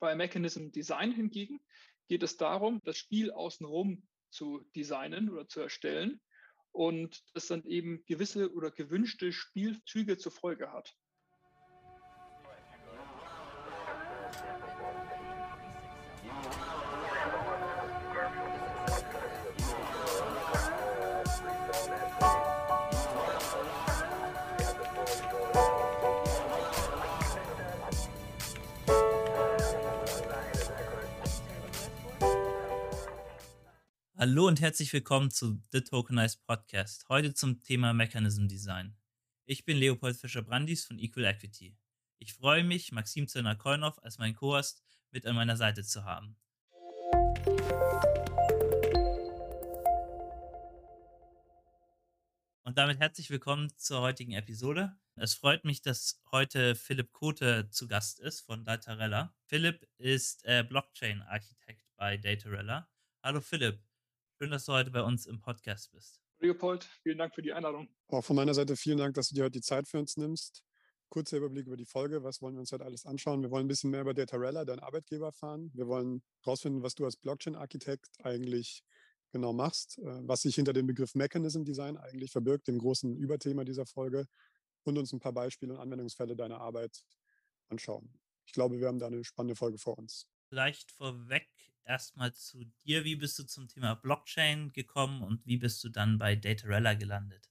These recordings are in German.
Bei Mechanism Design hingegen geht es darum, das Spiel außenrum zu designen oder zu erstellen und das dann eben gewisse oder gewünschte Spielzüge zur Folge hat. Hallo und herzlich willkommen zu The Tokenized Podcast. Heute zum Thema Mechanism Design. Ich bin Leopold Fischer-Brandis von Equal Equity. Ich freue mich, Maxim Zöllner-Kollnow als mein Co-Host mit an meiner Seite zu haben. Und damit herzlich willkommen zur heutigen Episode. Es freut mich, dass heute Philipp Kote zu Gast ist von Datarella. Philipp ist äh, Blockchain-Architekt bei Datarella. Hallo Philipp. Schön, dass du heute bei uns im Podcast bist. Leopold, vielen Dank für die Einladung. Auch von meiner Seite vielen Dank, dass du dir heute die Zeit für uns nimmst. Kurzer Überblick über die Folge. Was wollen wir uns heute alles anschauen? Wir wollen ein bisschen mehr über Datarella, deinen Arbeitgeber, erfahren. Wir wollen herausfinden, was du als Blockchain-Architekt eigentlich genau machst, äh, was sich hinter dem Begriff Mechanism Design eigentlich verbirgt, dem großen Überthema dieser Folge, und uns ein paar Beispiele und Anwendungsfälle deiner Arbeit anschauen. Ich glaube, wir haben da eine spannende Folge vor uns. Vielleicht vorweg erstmal zu dir. Wie bist du zum Thema Blockchain gekommen und wie bist du dann bei Datarella gelandet?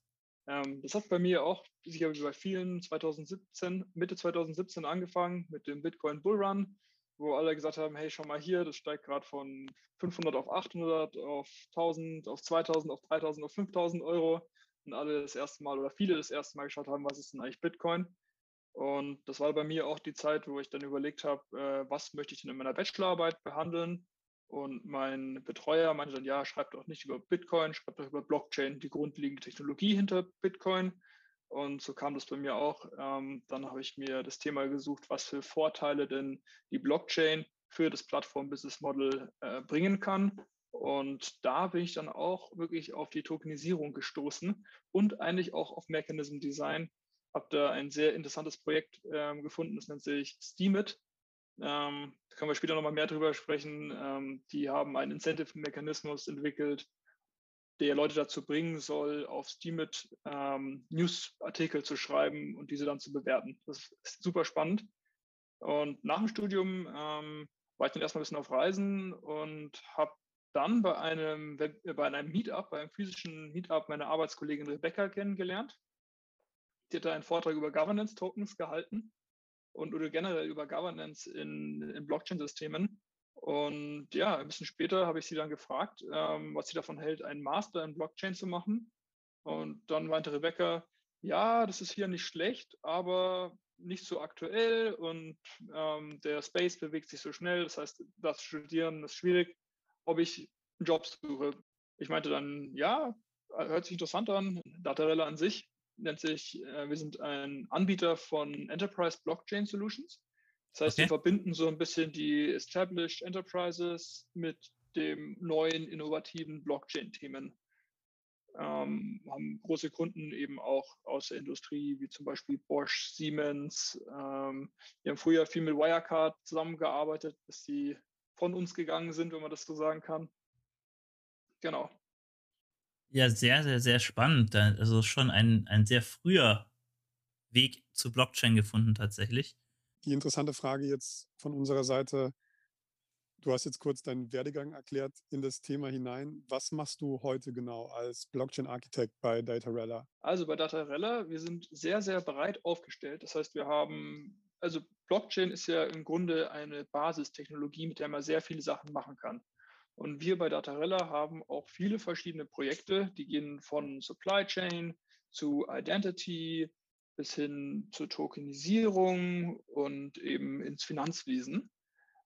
Ähm, das hat bei mir auch, sicher wie bei vielen, 2017, Mitte 2017 angefangen mit dem Bitcoin Bullrun, wo alle gesagt haben, hey, schau mal hier, das steigt gerade von 500 auf 800, auf 1000, auf 2000, auf 3000, auf 5000 Euro. Und alle das erste Mal oder viele das erste Mal geschaut haben, was ist denn eigentlich Bitcoin? Und das war bei mir auch die Zeit, wo ich dann überlegt habe, äh, was möchte ich denn in meiner Bachelorarbeit behandeln? Und mein Betreuer meinte dann, ja, schreibt doch nicht über Bitcoin, schreibt doch über Blockchain, die grundlegende Technologie hinter Bitcoin. Und so kam das bei mir auch. Ähm, dann habe ich mir das Thema gesucht, was für Vorteile denn die Blockchain für das Plattform-Business-Model äh, bringen kann. Und da bin ich dann auch wirklich auf die Tokenisierung gestoßen und eigentlich auch auf Mechanism Design. Habe da ein sehr interessantes Projekt ähm, gefunden, das nennt sich Steemit. Ähm, da können wir später nochmal mehr drüber sprechen. Ähm, die haben einen Incentive-Mechanismus entwickelt, der Leute dazu bringen soll, auf Steemit ähm, Newsartikel zu schreiben und diese dann zu bewerten. Das ist super spannend. Und nach dem Studium ähm, war ich dann erstmal ein bisschen auf Reisen und habe dann bei einem, bei einem Meetup, bei einem physischen Meetup meine Arbeitskollegin Rebecca kennengelernt. Die hat da einen Vortrag über Governance Tokens gehalten und oder generell über Governance in, in Blockchain-Systemen. Und ja, ein bisschen später habe ich sie dann gefragt, ähm, was sie davon hält, einen Master in Blockchain zu machen. Und dann meinte Rebecca, ja, das ist hier nicht schlecht, aber nicht so aktuell und ähm, der Space bewegt sich so schnell. Das heißt, das Studieren ist schwierig, ob ich einen Job suche. Ich meinte dann, ja, hört sich interessant an, Datarella an sich nennt sich, äh, wir sind ein Anbieter von Enterprise Blockchain Solutions. Das heißt, okay. wir verbinden so ein bisschen die Established Enterprises mit dem neuen, innovativen Blockchain-Themen. Ähm, haben große Kunden eben auch aus der Industrie, wie zum Beispiel Bosch, Siemens. Ähm, wir haben früher viel mit Wirecard zusammengearbeitet, bis sie von uns gegangen sind, wenn man das so sagen kann. Genau. Ja, sehr, sehr, sehr spannend. Also schon ein, ein sehr früher Weg zu Blockchain gefunden tatsächlich. Die interessante Frage jetzt von unserer Seite. Du hast jetzt kurz deinen Werdegang erklärt in das Thema hinein. Was machst du heute genau als Blockchain-Architekt bei Datarella? Also bei Datarella, wir sind sehr, sehr breit aufgestellt. Das heißt, wir haben, also Blockchain ist ja im Grunde eine Basistechnologie, mit der man sehr viele Sachen machen kann. Und wir bei Datarella haben auch viele verschiedene Projekte, die gehen von Supply Chain zu Identity bis hin zur Tokenisierung und eben ins Finanzwesen.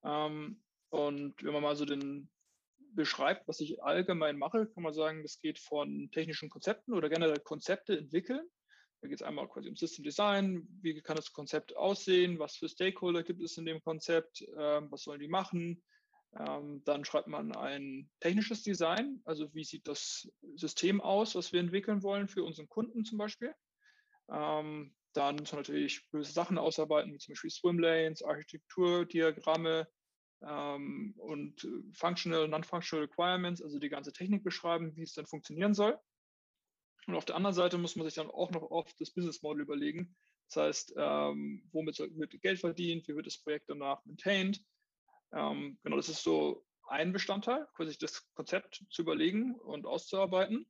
Ähm, und wenn man mal so den beschreibt, was ich allgemein mache, kann man sagen, das geht von technischen Konzepten oder generell Konzepte entwickeln. Da geht es einmal quasi um System Design, wie kann das Konzept aussehen, was für Stakeholder gibt es in dem Konzept, ähm, was sollen die machen, ähm, dann schreibt man ein technisches Design, also wie sieht das System aus, was wir entwickeln wollen für unseren Kunden zum Beispiel. Ähm, dann muss man natürlich böse Sachen ausarbeiten, wie zum Beispiel Swimlanes, Architekturdiagramme, ähm, und Functional Non-Functional Requirements, also die ganze Technik beschreiben, wie es dann funktionieren soll. Und auf der anderen Seite muss man sich dann auch noch oft das Business Model überlegen. Das heißt, ähm, womit wird Geld verdient, wie wird das Projekt danach maintained. Ähm, genau, das ist so ein Bestandteil, quasi das Konzept zu überlegen und auszuarbeiten.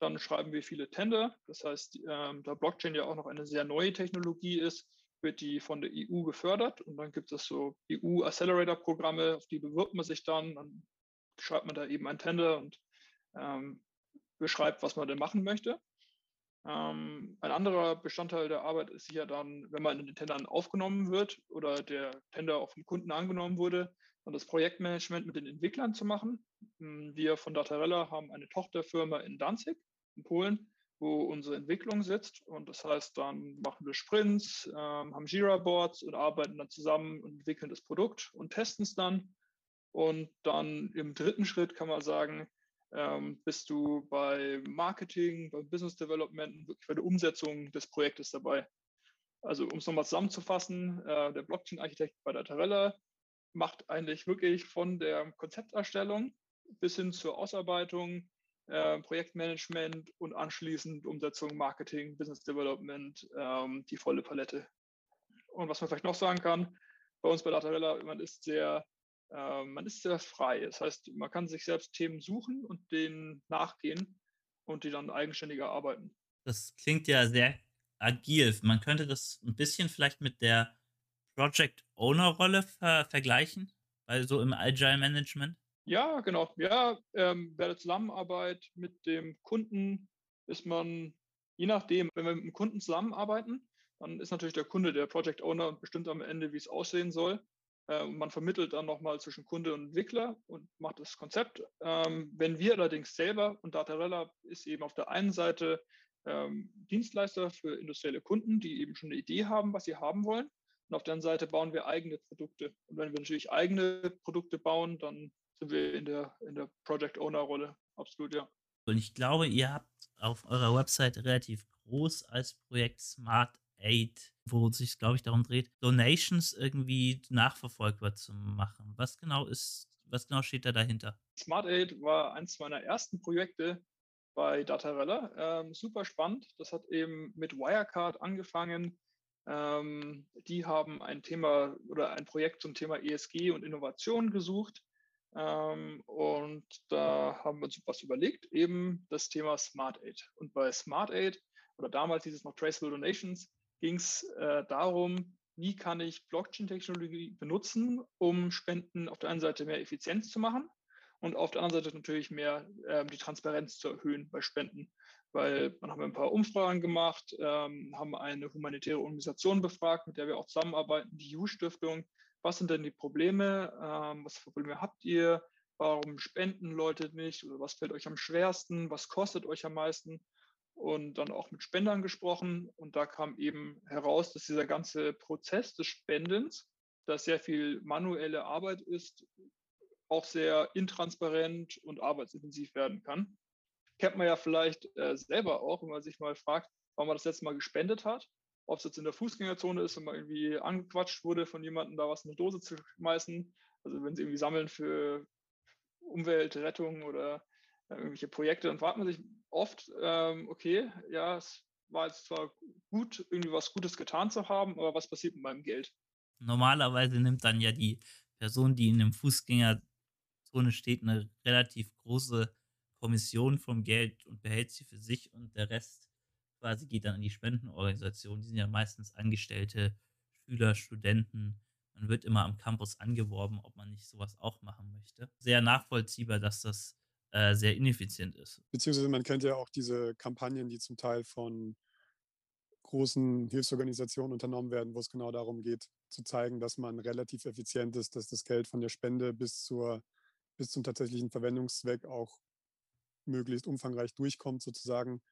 Dann schreiben wir viele Tender. Das heißt, ähm, da Blockchain ja auch noch eine sehr neue Technologie ist, wird die von der EU gefördert. Und dann gibt es so EU-Accelerator-Programme, auf die bewirbt man sich dann. Dann schreibt man da eben ein Tender und ähm, beschreibt, was man denn machen möchte. Ähm, ein anderer Bestandteil der Arbeit ist ja dann, wenn man in den Tendern aufgenommen wird oder der Tender auch vom Kunden angenommen wurde, dann das Projektmanagement mit den Entwicklern zu machen. Hm, wir von Datarella haben eine Tochterfirma in Danzig, in Polen, wo unsere Entwicklung sitzt. Und das heißt, dann machen wir Sprints, ähm, haben Jira-Boards und arbeiten dann zusammen und entwickeln das Produkt und testen es dann. Und dann im dritten Schritt kann man sagen, ähm, bist du bei Marketing, bei Business Development, wirklich bei der Umsetzung des Projektes dabei. Also um es nochmal zusammenzufassen, äh, der Blockchain-Architekt bei der Tarella macht eigentlich wirklich von der Konzepterstellung bis hin zur Ausarbeitung, äh, Projektmanagement und anschließend Umsetzung, Marketing, Business Development, ähm, die volle Palette. Und was man vielleicht noch sagen kann, bei uns bei Datarella, man ist sehr äh, man ist sehr frei. Das heißt, man kann sich selbst Themen suchen und denen nachgehen und die dann eigenständiger arbeiten. Das klingt ja sehr agil. Man könnte das ein bisschen vielleicht mit der Project Owner Rolle ver vergleichen, also im Agile Management. Ja, genau. Ja, ähm, bei der Zusammenarbeit mit dem Kunden ist man, je nachdem, wenn wir mit dem Kunden zusammenarbeiten, dann ist natürlich der Kunde der Project Owner und bestimmt am Ende, wie es aussehen soll. Äh, man vermittelt dann nochmal zwischen Kunde und Entwickler und macht das Konzept. Ähm, wenn wir allerdings selber, und Datarella ist eben auf der einen Seite ähm, Dienstleister für industrielle Kunden, die eben schon eine Idee haben, was sie haben wollen. Und auf der anderen Seite bauen wir eigene Produkte. Und wenn wir natürlich eigene Produkte bauen, dann sind wir in der, in der Project Owner-Rolle. Absolut, ja. Und ich glaube, ihr habt auf eurer Website relativ groß als Projekt Smart Aid, wo sich, glaube ich, darum dreht, Donations irgendwie nachverfolgbar zu machen. Was genau ist, was genau steht da dahinter? Smart Aid war eins meiner ersten Projekte bei Datarella. Ähm, super spannend. Das hat eben mit Wirecard angefangen. Ähm, die haben ein Thema oder ein Projekt zum Thema ESG und Innovation gesucht. Ähm, und da haben wir uns was überlegt, eben das Thema Smart Aid. Und bei Smart Aid oder damals hieß es noch Traceable Donations, ging es äh, darum, wie kann ich Blockchain-Technologie benutzen, um Spenden auf der einen Seite mehr Effizienz zu machen und auf der anderen Seite natürlich mehr äh, die Transparenz zu erhöhen bei Spenden. Weil dann haben wir ein paar Umfragen gemacht, ähm, haben eine humanitäre Organisation befragt, mit der wir auch zusammenarbeiten, die EU-Stiftung. Was sind denn die Probleme? Ähm, was für Probleme habt ihr? Warum spenden Leute nicht? Oder was fällt euch am schwersten? Was kostet euch am meisten? Und dann auch mit Spendern gesprochen. Und da kam eben heraus, dass dieser ganze Prozess des Spendens, das sehr viel manuelle Arbeit ist, auch sehr intransparent und arbeitsintensiv werden kann. Kennt man ja vielleicht äh, selber auch, wenn man sich mal fragt, wann man das letzte Mal gespendet hat. Ob es jetzt in der Fußgängerzone ist, wenn man irgendwie angequatscht wurde von jemandem, da was in eine Dose zu schmeißen. Also wenn sie irgendwie sammeln für Umweltrettung oder irgendwelche Projekte, dann fragt man sich oft, ähm, okay, ja, es war jetzt zwar gut, irgendwie was Gutes getan zu haben, aber was passiert mit meinem Geld? Normalerweise nimmt dann ja die Person, die in einem Fußgängerzone steht, eine relativ große Kommission vom Geld und behält sie für sich und der Rest quasi geht dann an die Spendenorganisation. Die sind ja meistens Angestellte, Schüler, Studenten. Man wird immer am Campus angeworben, ob man nicht sowas auch machen möchte. Sehr nachvollziehbar, dass das äh, sehr ineffizient ist. Beziehungsweise man kennt ja auch diese Kampagnen, die zum Teil von großen Hilfsorganisationen unternommen werden, wo es genau darum geht, zu zeigen, dass man relativ effizient ist, dass das Geld von der Spende bis, zur, bis zum tatsächlichen Verwendungszweck auch möglichst umfangreich durchkommt, sozusagen.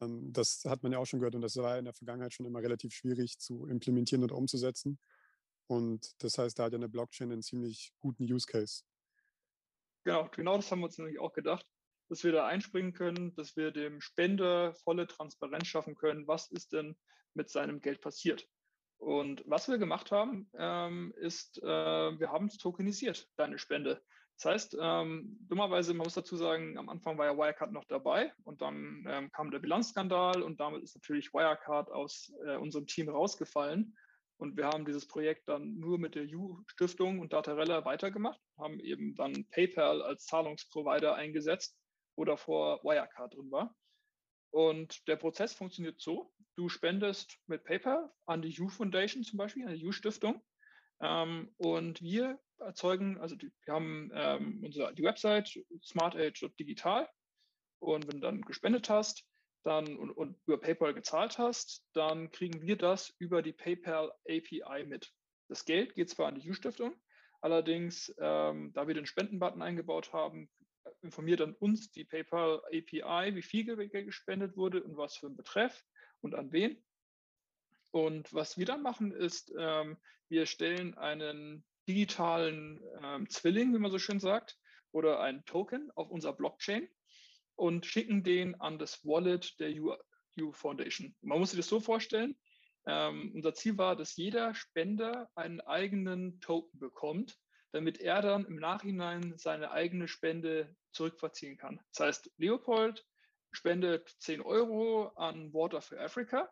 Ähm, das hat man ja auch schon gehört und das war in der Vergangenheit schon immer relativ schwierig zu implementieren und umzusetzen. Und das heißt, da hat ja eine Blockchain einen ziemlich guten Use Case. Genau, genau das haben wir uns nämlich auch gedacht, dass wir da einspringen können, dass wir dem Spender volle Transparenz schaffen können, was ist denn mit seinem Geld passiert. Und was wir gemacht haben, ähm, ist, äh, wir haben es tokenisiert, deine Spende. Das heißt, ähm, dummerweise, man muss dazu sagen, am Anfang war ja Wirecard noch dabei und dann ähm, kam der Bilanzskandal und damit ist natürlich Wirecard aus äh, unserem Team rausgefallen. Und wir haben dieses Projekt dann nur mit der U-Stiftung und Datarella weitergemacht, haben eben dann PayPal als Zahlungsprovider eingesetzt, wo davor Wirecard drin war. Und der Prozess funktioniert so, du spendest mit PayPal an die U Foundation zum Beispiel, an die U Stiftung. Ähm, und wir erzeugen, also die, wir haben ähm, unsere, die Website smartage.digital und wenn du dann gespendet hast, dann und, und, über PayPal gezahlt hast, dann kriegen wir das über die PayPal API mit. Das Geld geht zwar an die U-Stiftung, allerdings, ähm, da wir den Spendenbutton eingebaut haben, informiert dann uns die PayPal API, wie viel gespendet wurde und was für ein Betreff und an wen. Und was wir dann machen, ist, ähm, wir stellen einen digitalen ähm, Zwilling, wie man so schön sagt, oder einen Token auf unser Blockchain und schicken den an das Wallet der U, Foundation. Man muss sich das so vorstellen, ähm, unser Ziel war, dass jeder Spender einen eigenen Token bekommt, damit er dann im Nachhinein seine eigene Spende zurückverziehen kann. Das heißt, Leopold spendet 10 Euro an Water for Africa,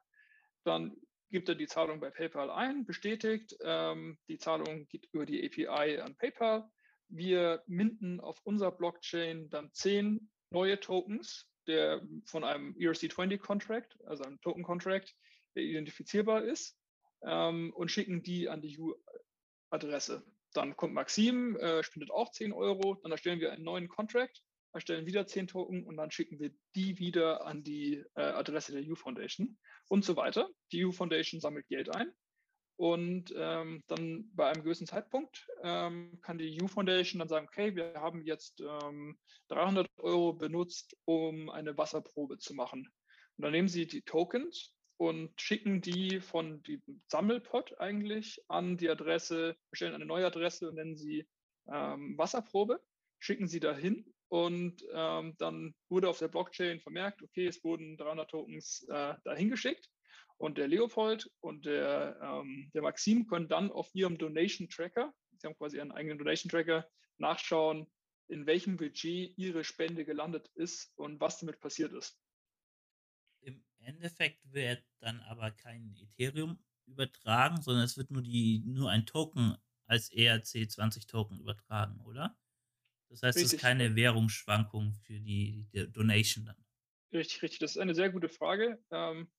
dann gibt er die Zahlung bei PayPal ein, bestätigt, ähm, die Zahlung geht über die API an PayPal. Wir minden auf unserer Blockchain dann 10 neue Tokens der von einem ERC20-Contract, also einem Token-Contract, identifizierbar ist, ähm, und schicken die an die U-Adresse. Dann kommt Maxim, äh, spendet auch 10 Euro, dann erstellen wir einen neuen Contract, erstellen wieder 10 Token und dann schicken wir die wieder an die äh, Adresse der U-Foundation und so weiter. Die U-Foundation sammelt Geld ein und ähm, dann bei einem gewissen Zeitpunkt ähm, kann die U Foundation dann sagen, okay, wir haben jetzt ähm, 300 Euro benutzt, um eine Wasserprobe zu machen. Und dann nehmen sie die Tokens und schicken die von dem Sammelpot eigentlich an die Adresse, bestellen eine neue Adresse und nennen sie ähm, Wasserprobe, schicken sie dahin und ähm, dann wurde auf der Blockchain vermerkt, okay, es wurden 300 Tokens äh, dahin geschickt und der Leopold und der, ähm, der Maxim können dann auf ihrem Donation Tracker, sie haben quasi einen eigenen Donation Tracker, nachschauen, in welchem Budget ihre Spende gelandet ist und was damit passiert ist. Im Endeffekt wird dann aber kein Ethereum übertragen, sondern es wird nur die nur ein Token als ERC20 Token übertragen, oder? Das heißt, es ist keine Währungsschwankung für die, die, Donation dann. Richtig, richtig. Das ist eine sehr gute Frage. Ähm,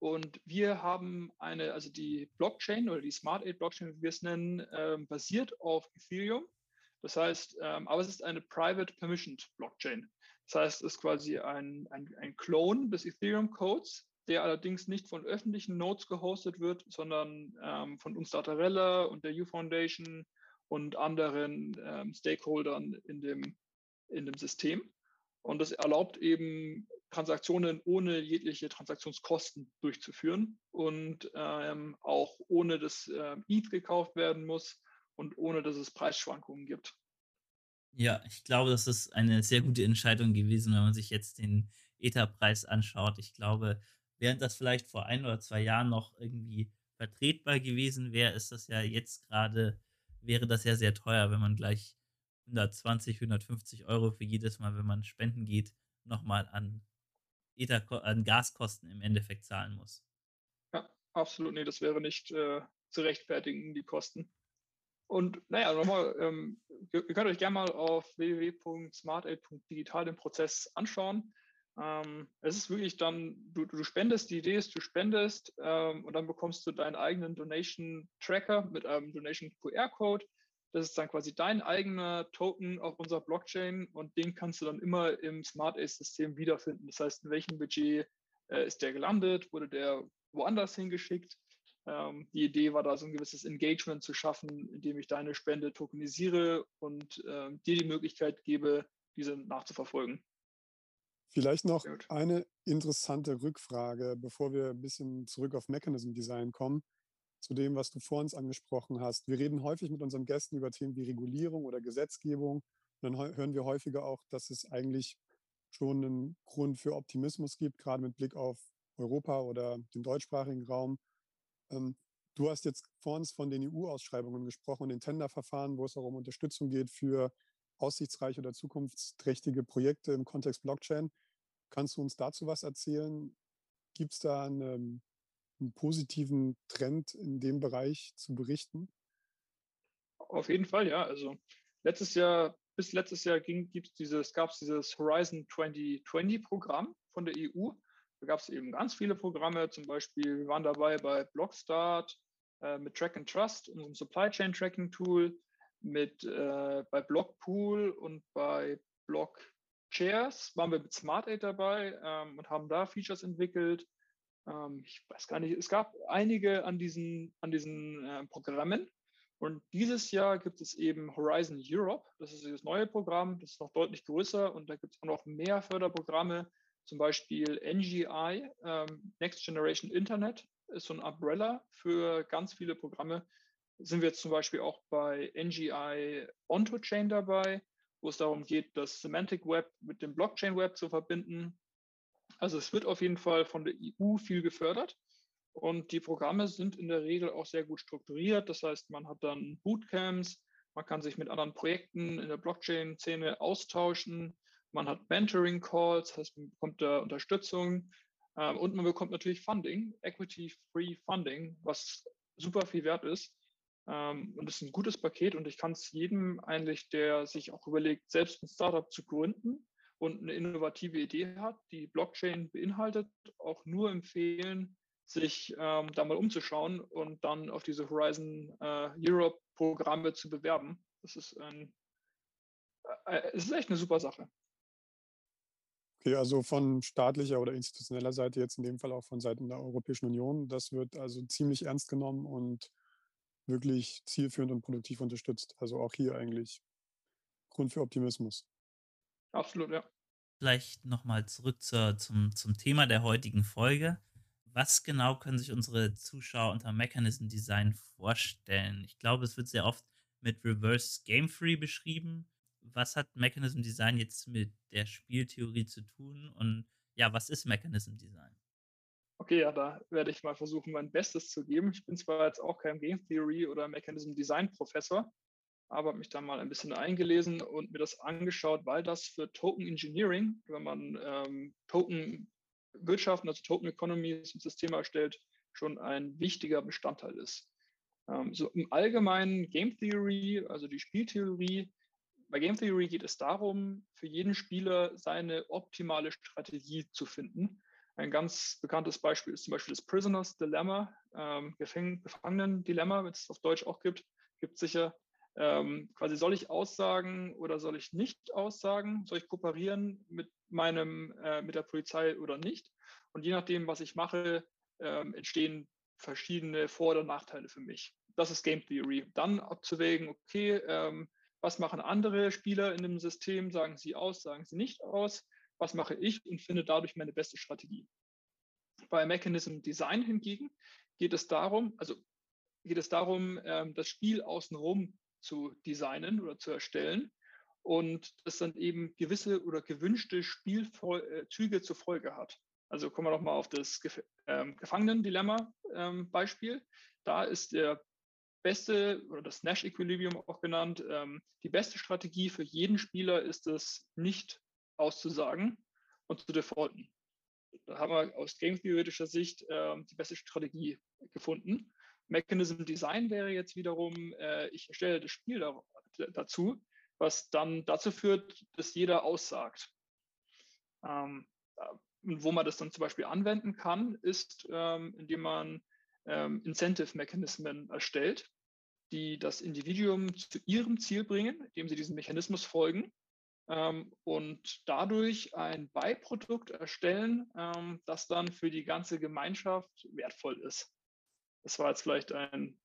und wir haben eine, also die Blockchain oder die Smart Aid Blockchain, wie wir es nennen, ähm, basiert auf Ethereum. Das heißt, ähm, aber es ist eine Private Permissioned Blockchain. Das heißt, es ist quasi ein, ein, ein Clone des Ethereum-Codes, der allerdings nicht von öffentlichen Nodes gehostet wird, sondern ähm, von uns Datarella und der U-Foundation und anderen ähm, Stakeholdern in dem, in dem System. Und das erlaubt eben Transaktionen ohne jegliche Transaktionskosten durchzuführen und ähm, auch ohne dass äh, ETH gekauft werden muss und ohne dass es Preisschwankungen gibt. Ja, ich glaube, das ist eine sehr gute Entscheidung gewesen, wenn man sich jetzt den Ether-Preis anschaut. Ich glaube, während das vielleicht vor ein oder zwei Jahren noch irgendwie vertretbar gewesen wäre, ist das ja jetzt gerade, wäre das ja sehr teuer, wenn man gleich 120, 150 Euro für jedes Mal, wenn man spenden geht, nochmal an, Ether, an Gaskosten im Endeffekt zahlen muss. Ja, absolut. Nee, das wäre nicht äh, zu rechtfertigen, die Kosten. Und naja, nochmal, ähm, ihr, könnt euch gerne mal auf www.smartaid.digital den Prozess anschauen. Ähm, es ist wirklich dann, du, du, spendest, die Idee ist, du spendest ähm, und dann bekommst du deinen eigenen Donation Tracker mit einem Donation QR-Code. Das ist dann quasi dein eigener Token auf unserer Blockchain und den kannst du dann immer im Smart Ace-System wiederfinden. Das heißt, in welchem Budget äh, ist der gelandet, wurde der woanders hingeschickt. Ähm, die Idee war da so ein gewisses Engagement zu schaffen, indem ich deine Spende tokenisiere und äh, dir die Möglichkeit gebe, diese nachzuverfolgen. Vielleicht noch eine interessante Rückfrage, bevor wir ein bisschen zurück auf Mechanism Design kommen zu dem, was du vor uns angesprochen hast. Wir reden häufig mit unseren Gästen über Themen wie Regulierung oder Gesetzgebung. Und dann hören wir häufiger auch, dass es eigentlich schon einen Grund für Optimismus gibt, gerade mit Blick auf Europa oder den deutschsprachigen Raum. Ähm, Du hast jetzt vor uns von den EU-Ausschreibungen gesprochen und den Tenderverfahren, wo es auch um Unterstützung geht für aussichtsreiche oder zukunftsträchtige Projekte im Kontext Blockchain. Kannst du uns dazu was erzählen? Gibt es da einen, einen positiven Trend in dem Bereich zu berichten? Auf jeden Fall, ja. Also letztes Jahr, bis letztes Jahr ging, gibt's dieses, gab es dieses Horizon 2020 Programm von der EU. Da gab es eben ganz viele Programme, zum Beispiel, wir waren dabei bei Blockstart äh, mit Track and Trust, unserem Supply Chain Tracking Tool, mit äh, bei Blockpool und bei Blockchairs waren wir mit SmartAid dabei ähm, und haben da Features entwickelt. Ähm, ich weiß gar nicht, es gab einige an diesen, an diesen äh, Programmen. Und dieses Jahr gibt es eben Horizon Europe. Das ist das neue Programm. Das ist noch deutlich größer und da gibt es auch noch mehr Förderprogramme. Zum Beispiel NGI, ähm, Next Generation Internet, ist so ein Umbrella für ganz viele Programme. Sind wir jetzt zum Beispiel auch bei NGI Onto Chain dabei, wo es darum geht, das Semantic Web mit dem Blockchain Web zu verbinden. Also es wird auf jeden Fall von der EU viel gefördert. Und die Programme sind in der Regel auch sehr gut strukturiert. Das heißt, man hat dann Bootcamps, man kann sich mit anderen Projekten in der Blockchain-Szene austauschen, man hat Mentoring-Calls, das heißt, man bekommt da Unterstützung ähm, und man bekommt natürlich Funding, Equity-Free Funding, was super viel wert ist. Ähm, und das ist ein gutes Paket und ich kann es jedem eigentlich, der sich auch überlegt, selbst ein Startup zu gründen und eine innovative Idee hat, die Blockchain beinhaltet, auch nur empfehlen, sich ähm, da mal umzuschauen und dann auf diese Horizon äh, Europe Programme zu bewerben. Das ist ein, äh, äh, ist echt eine super Sache. Okay, also von staatlicher oder institutioneller Seite, jetzt in dem Fall auch von Seiten der Europäischen Union, das wird also ziemlich ernst genommen und wirklich zielführend und produktiv unterstützt. Also auch hier eigentlich Grund für Optimismus. Absolut, ja. Vielleicht nochmal zurück zur, zum, zum Thema der heutigen Folge was genau können sich unsere Zuschauer unter Mechanism Design vorstellen? Ich glaube, es wird sehr oft mit Reverse Game Free beschrieben. Was hat Mechanism Design jetzt mit der Spieltheorie zu tun? Und ja, was ist Mechanism Design? Okay, ja, da werde ich mal versuchen, mein Bestes zu geben. Ich bin zwar jetzt auch kein Game Theory oder Mechanism Design Professor, aber habe mich da mal ein bisschen eingelesen und mir das angeschaut, weil das für Token Engineering, wenn man ähm, Token Wirtschaften, also Token Economy, zum System erstellt, schon ein wichtiger Bestandteil ist. Ähm, so im Allgemeinen Game Theory, also die Spieltheorie, bei Game Theory geht es darum, für jeden Spieler seine optimale Strategie zu finden. Ein ganz bekanntes Beispiel ist zum Beispiel das Prisoners Dilemma, ähm, Gefangenen-Dilemma, wenn es auf Deutsch auch gibt, gibt es sicher. Ähm, quasi soll ich aussagen oder soll ich nicht aussagen? Soll ich kooperieren mit meinem, äh, mit der Polizei oder nicht? Und je nachdem, was ich mache, ähm, entstehen verschiedene Vor- oder Nachteile für mich. Das ist Game Theory. Dann abzuwägen, okay, ähm, was machen andere Spieler in dem System? Sagen sie aus, sagen sie nicht aus? Was mache ich und finde dadurch meine beste Strategie? Bei Mechanism Design hingegen geht es darum, also geht es darum, ähm, das Spiel außenrum zu designen oder zu erstellen und das dann eben gewisse oder gewünschte Spielzüge äh, zur Folge hat. Also kommen wir noch mal auf das Gef ähm, Gefangenen-Dilemma-Beispiel. Ähm, da ist der beste oder das Nash Equilibrium auch genannt, ähm, die beste Strategie für jeden Spieler ist es, nicht auszusagen und zu defaulten. Da haben wir aus game-theoretischer Sicht äh, die beste Strategie gefunden. Mechanism Design wäre jetzt wiederum, äh, ich erstelle das Spiel da, dazu, was dann dazu führt, dass jeder aussagt. Ähm, wo man das dann zum Beispiel anwenden kann, ist, ähm, indem man ähm, Incentive-Mechanismen erstellt, die das Individuum zu ihrem Ziel bringen, indem sie diesem Mechanismus folgen ähm, und dadurch ein Beiprodukt erstellen, ähm, das dann für die ganze Gemeinschaft wertvoll ist. Das war jetzt vielleicht ein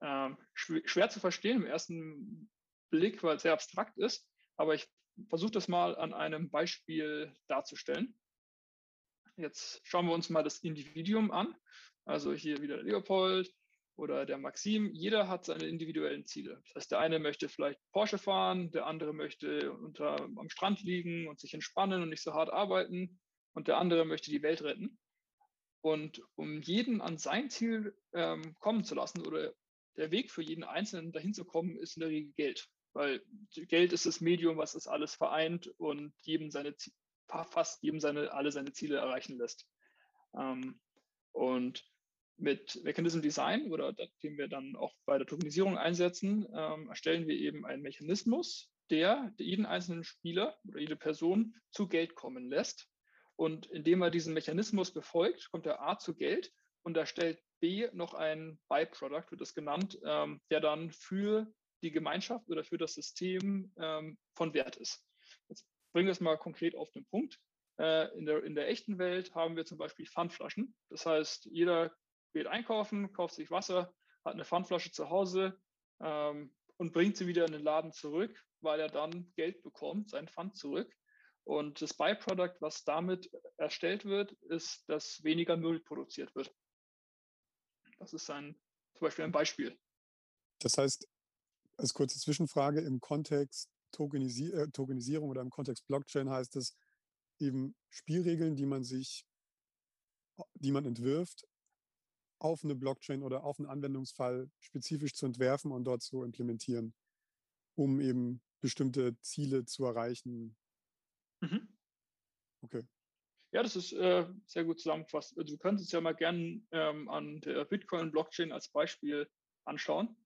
ähm, schwer zu verstehen im ersten Blick, weil es sehr abstrakt ist, aber ich versuche das mal an einem Beispiel darzustellen. Jetzt schauen wir uns mal das Individuum an. Also hier wieder Leopold oder der Maxim. Jeder hat seine individuellen Ziele. Das heißt, der eine möchte vielleicht Porsche fahren, der andere möchte unter, am Strand liegen und sich entspannen und nicht so hart arbeiten und der andere möchte die Welt retten. Und um jeden an sein Ziel ähm, kommen zu lassen oder der Weg für jeden Einzelnen dahin zu kommen, ist in der Regel Geld. Weil Geld ist das Medium, was das alles vereint und jedem seine, fast jedem seine, alle seine Ziele erreichen lässt. Ähm, und mit Mechanism Design oder den wir dann auch bei der Tokenisierung einsetzen, ähm, erstellen wir eben einen Mechanismus, der jeden einzelnen Spieler oder jede Person zu Geld kommen lässt. Und indem er diesen Mechanismus befolgt, kommt er A zu Geld und erstellt B noch ein Byproduct, wird das genannt, ähm, der dann für die Gemeinschaft oder für das System ähm, von Wert ist. Jetzt bringen wir es mal konkret auf den Punkt. Äh, in, der, in der echten Welt haben wir zum Beispiel Pfandflaschen. Das heißt, jeder geht einkaufen, kauft sich Wasser, hat eine Pfandflasche zu Hause ähm, und bringt sie wieder in den Laden zurück, weil er dann Geld bekommt, sein Pfand zurück. Und das Byproduct, was damit erstellt wird, ist, dass weniger Müll produziert wird. Das ist ein, zum Beispiel ein Beispiel. Das heißt, als kurze Zwischenfrage, im Kontext Tokenisi äh, Tokenisierung oder im Kontext Blockchain heißt es eben Spielregeln, die man sich, die man entwirft, auf eine Blockchain oder auf einen Anwendungsfall spezifisch zu entwerfen und dort zu implementieren, um eben bestimmte Ziele zu erreichen. Okay. Ja, das ist äh, sehr gut zusammengefasst. Also, du könntest es ja mal gerne ähm, an der Bitcoin-Blockchain als Beispiel anschauen.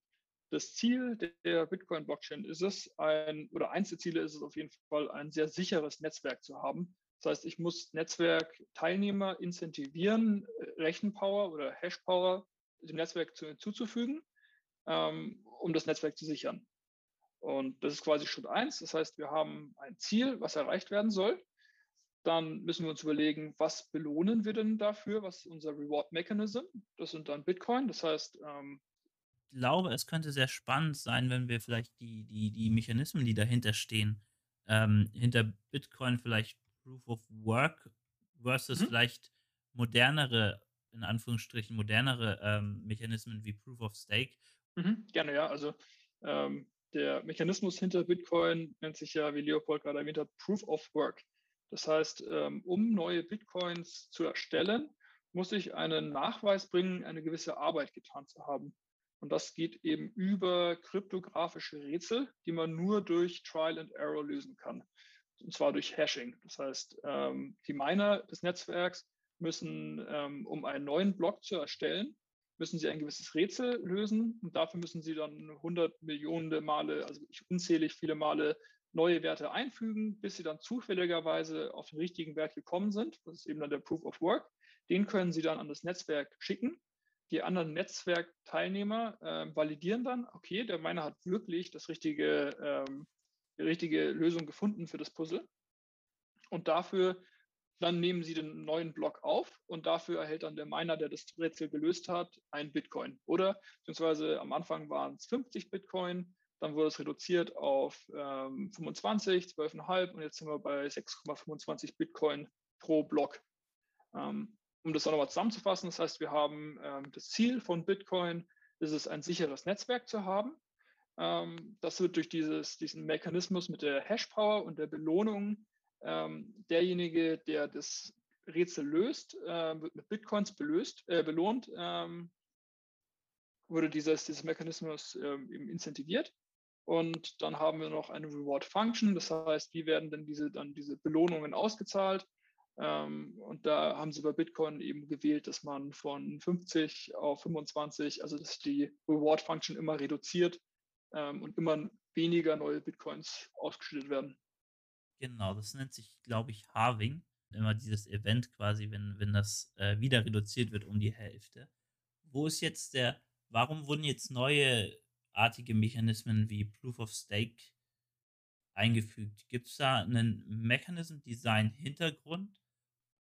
Das Ziel der Bitcoin-Blockchain ist es, ein, oder eins der Ziele ist es auf jeden Fall, ein sehr sicheres Netzwerk zu haben. Das heißt, ich muss Netzwerkteilnehmer incentivieren, äh, Rechenpower oder Hashpower dem Netzwerk zu, hinzuzufügen, ähm, um das Netzwerk zu sichern. Und das ist quasi Schritt eins. Das heißt, wir haben ein Ziel, was erreicht werden soll. Dann müssen wir uns überlegen, was belohnen wir denn dafür? Was ist unser Reward Mechanism? Das sind dann Bitcoin. Das heißt, ähm, ich glaube, es könnte sehr spannend sein, wenn wir vielleicht die, die, die Mechanismen, die dahinter stehen, ähm, hinter Bitcoin vielleicht Proof of Work versus mhm. vielleicht modernere, in Anführungsstrichen, modernere ähm, Mechanismen wie Proof of Stake. Mhm, gerne, ja. Also ähm, der Mechanismus hinter Bitcoin nennt sich ja, wie Leopold gerade erwähnt hat, Proof of Work. Das heißt, ähm, um neue Bitcoins zu erstellen, muss ich einen Nachweis bringen, eine gewisse Arbeit getan zu haben. Und das geht eben über kryptografische Rätsel, die man nur durch Trial and Error lösen kann. Und zwar durch Hashing. Das heißt, ähm, die Miner des Netzwerks müssen, ähm, um einen neuen Block zu erstellen, müssen sie ein gewisses Rätsel lösen und dafür müssen sie dann 100 Millionen Male, also unzählig viele Male neue Werte einfügen, bis sie dann zufälligerweise auf den richtigen Wert gekommen sind. Das ist eben dann der Proof of Work. Den können sie dann an das Netzwerk schicken. Die anderen Netzwerkteilnehmer äh, validieren dann, okay, der Miner hat wirklich das richtige, ähm, die richtige Lösung gefunden für das Puzzle. Und dafür dann nehmen sie den neuen Block auf und dafür erhält dann der Miner, der das Rätsel gelöst hat, ein Bitcoin. Oder beziehungsweise am Anfang waren es 50 Bitcoin, dann wurde es reduziert auf ähm, 25, 12,5 und jetzt sind wir bei 6,25 Bitcoin pro Block. Ähm, um das auch nochmal zusammenzufassen, das heißt, wir haben ähm, das Ziel von Bitcoin, ist es, ein sicheres Netzwerk zu haben. Ähm, das wird durch dieses, diesen Mechanismus mit der Hashpower und der Belohnung ähm, derjenige, der das Rätsel löst, äh, wird mit Bitcoins belöst, äh, belohnt, ähm, wurde dieses, dieses Mechanismus ähm, eben incentiviert. Und dann haben wir noch eine Reward Function, das heißt, wie werden denn diese dann diese Belohnungen ausgezahlt? Ähm, und da haben sie bei Bitcoin eben gewählt, dass man von 50 auf 25, also dass die Reward Function immer reduziert ähm, und immer weniger neue Bitcoins ausgeschüttet werden. Genau, das nennt sich, glaube ich, Halving. Immer dieses Event quasi, wenn, wenn das äh, wieder reduziert wird um die Hälfte. Wo ist jetzt der, warum wurden jetzt neue artige Mechanismen wie Proof of Stake eingefügt? Gibt es da einen Mechanism Design Hintergrund?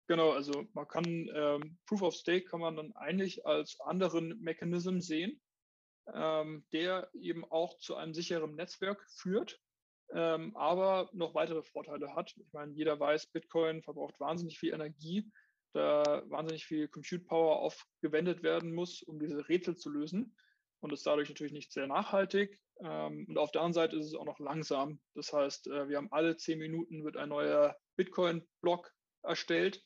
Genau, also man kann ähm, Proof of Stake kann man dann eigentlich als anderen Mechanism sehen, ähm, der eben auch zu einem sicheren Netzwerk führt ähm, aber noch weitere Vorteile hat. Ich meine, jeder weiß, Bitcoin verbraucht wahnsinnig viel Energie, da wahnsinnig viel Compute Power aufgewendet werden muss, um diese Rätsel zu lösen und ist dadurch natürlich nicht sehr nachhaltig. Ähm, und auf der anderen Seite ist es auch noch langsam. Das heißt, äh, wir haben alle zehn Minuten wird ein neuer Bitcoin-Block erstellt.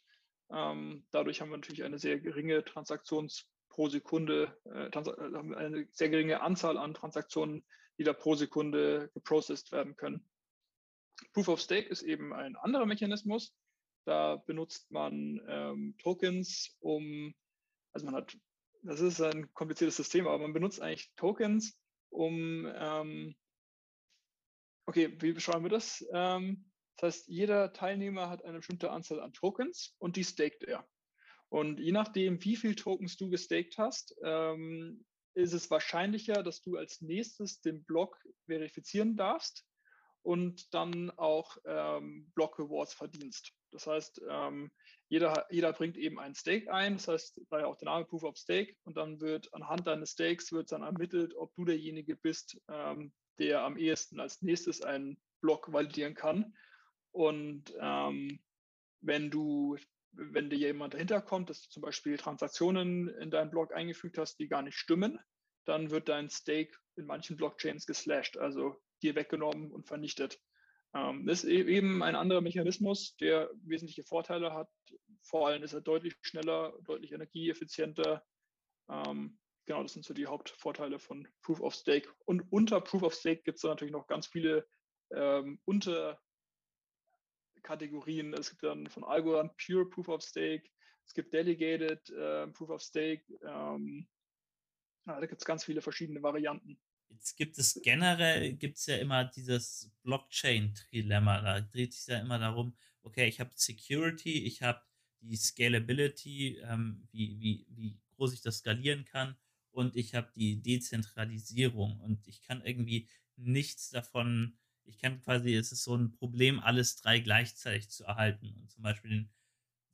Ähm, dadurch haben wir natürlich eine sehr geringe Transaktions pro Sekunde, äh, äh eine sehr geringe Anzahl an Transaktionen, die da pro Sekunde geprocessed werden können. Proof of Stake ist eben ein anderer Mechanismus. Da benutzt man ähm, Tokens, um, also man hat, das ist ein kompliziertes System, aber man benutzt eigentlich Tokens, um, ähm, okay, wie beschreiben wir das? Ähm, das heißt, jeder Teilnehmer hat eine bestimmte Anzahl an Tokens und die staked er. Und je nachdem, wie viel Tokens du gestaked hast, ähm, ist es wahrscheinlicher, dass du als nächstes den Block verifizieren darfst und dann auch ähm, Block Rewards verdienst. Das heißt, ähm, jeder, jeder bringt eben einen Stake ein, das heißt, daher auch der Name Proof of Stake und dann wird anhand deines Stakes wird dann ermittelt, ob du derjenige bist, ähm, der am ehesten als nächstes einen Block validieren kann. Und ähm, wenn du, wenn dir jemand dahinter kommt, dass du zum Beispiel Transaktionen in deinen Block eingefügt hast, die gar nicht stimmen, dann wird dein Stake in manchen Blockchains geslashed, also dir weggenommen und vernichtet. Ähm, das ist e-, eben ein anderer Mechanismus, der wesentliche Vorteile hat. Vor allem ist er deutlich schneller, deutlich energieeffizienter. Ähm, genau, das sind so die Hauptvorteile von Proof of Stake. Und unter Proof of Stake gibt es natürlich noch ganz viele ähm, Unterkategorien. Es gibt dann von Algorand Pure Proof of Stake, es gibt Delegated äh, Proof of Stake. Ähm, da gibt es ganz viele verschiedene Varianten. Jetzt gibt es generell, gibt es ja immer dieses Blockchain-Trilemma. Da dreht sich ja immer darum, okay, ich habe Security, ich habe die Scalability, ähm, wie, wie, wie groß ich das skalieren kann und ich habe die Dezentralisierung und ich kann irgendwie nichts davon, ich kann quasi, es ist so ein Problem, alles drei gleichzeitig zu erhalten und zum Beispiel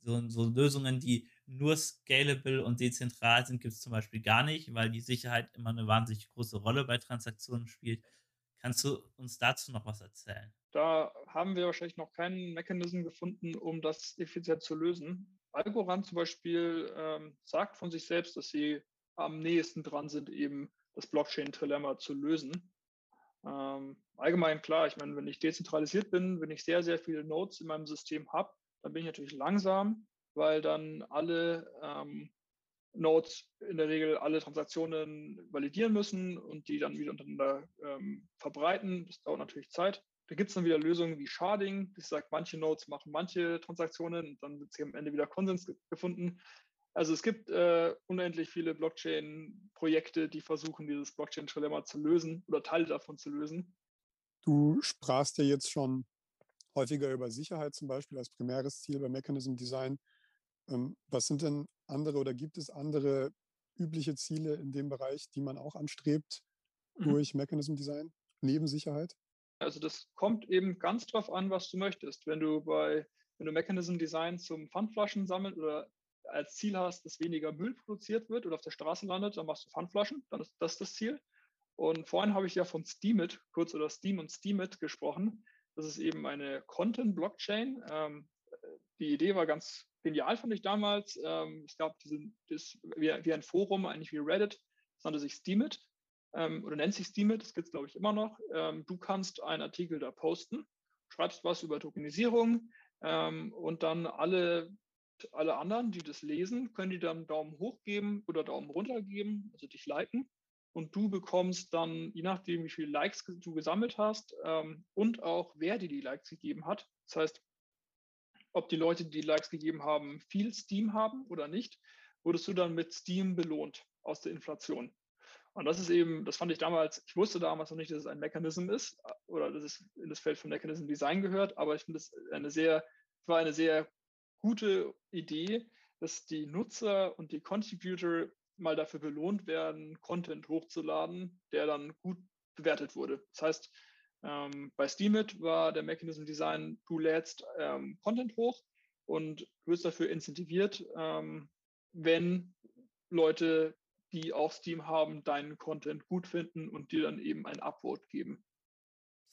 so, so Lösungen, die nur scalable und dezentral sind, gibt es zum Beispiel gar nicht, weil die Sicherheit immer eine wahnsinnig große Rolle bei Transaktionen spielt. Kannst du uns dazu noch was erzählen? Da haben wir wahrscheinlich noch keinen Mechanismus gefunden, um das effizient zu lösen. Algorand zum Beispiel ähm, sagt von sich selbst, dass sie am nächsten dran sind, eben das Blockchain-Trilemma zu lösen. Ähm, allgemein klar, ich meine, wenn ich dezentralisiert bin, wenn ich sehr, sehr viele Nodes in meinem System habe, dann bin ich natürlich langsam weil dann alle ähm, Nodes in der Regel alle Transaktionen validieren müssen und die dann wieder untereinander ähm, verbreiten. Das dauert natürlich Zeit. Da gibt es dann wieder Lösungen wie Sharding, das sagt, manche Nodes machen manche Transaktionen und dann wird sich am Ende wieder Konsens gefunden. Also es gibt äh, unendlich viele Blockchain-Projekte, die versuchen, dieses Blockchain-Trilemma zu lösen oder Teile davon zu lösen. Du sprachst ja jetzt schon häufiger über Sicherheit zum Beispiel als primäres Ziel bei Mechanism Design. Ähm, was sind denn andere oder gibt es andere übliche Ziele in dem Bereich, die man auch anstrebt mhm. durch Mechanism Design neben Sicherheit? Also das kommt eben ganz drauf an, was du möchtest. Wenn du bei, wenn du Mechanism Design zum Pfandflaschen sammeln oder als Ziel hast, dass weniger Müll produziert wird oder auf der Straße landet, dann machst du Pfandflaschen, dann ist das das Ziel. Und vorhin habe ich ja von Steemit, kurz oder Steam und Steemit gesprochen. Das ist eben eine Content-Blockchain. Ähm, die Idee war ganz genial, fand ich damals. Ähm, es gab diesen, das, wie, wie, ein Forum, eigentlich wie Reddit, das nannte sich Steemit ähm, oder nennt sich Steemit, das gibt es glaube ich immer noch. Ähm, du kannst einen Artikel da posten, schreibst was über Tokenisierung ähm, und dann alle, alle anderen, die das lesen, können die dann Daumen hoch geben oder Daumen runter geben, also dich liken. Und du bekommst dann, je nachdem, wie viele Likes du gesammelt hast ähm, und auch wer dir die Likes gegeben hat, das heißt, ob die Leute, die Likes gegeben haben, viel Steam haben oder nicht, wurdest du dann mit Steam belohnt aus der Inflation. Und das ist eben, das fand ich damals, ich wusste damals noch nicht, dass es ein Mechanism ist oder dass es in das Feld von Mechanism Design gehört, aber ich finde es eine sehr, war eine sehr gute Idee, dass die Nutzer und die Contributor mal dafür belohnt werden, Content hochzuladen, der dann gut bewertet wurde. Das heißt, ähm, bei Steemit war der Mechanism Design, du lädst ähm, Content hoch und wirst dafür incentiviert, ähm, wenn Leute, die auch Steam haben, deinen Content gut finden und dir dann eben ein Upvote geben.